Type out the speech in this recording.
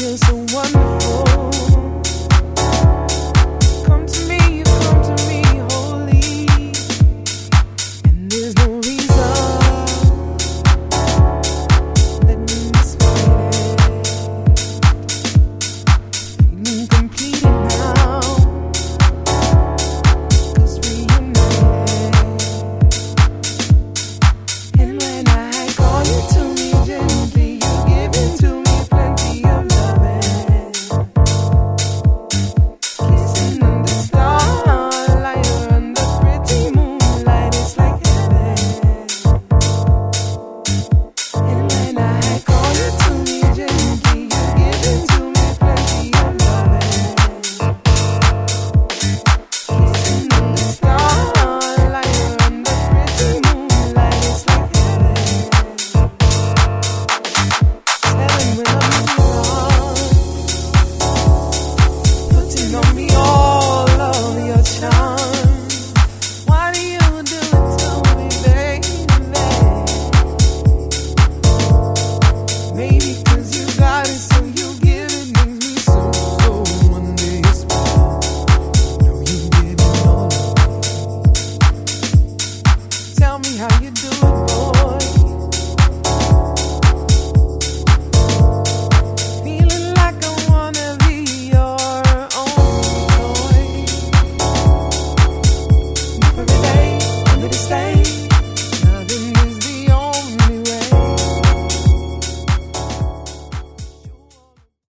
You're so wonderful. baby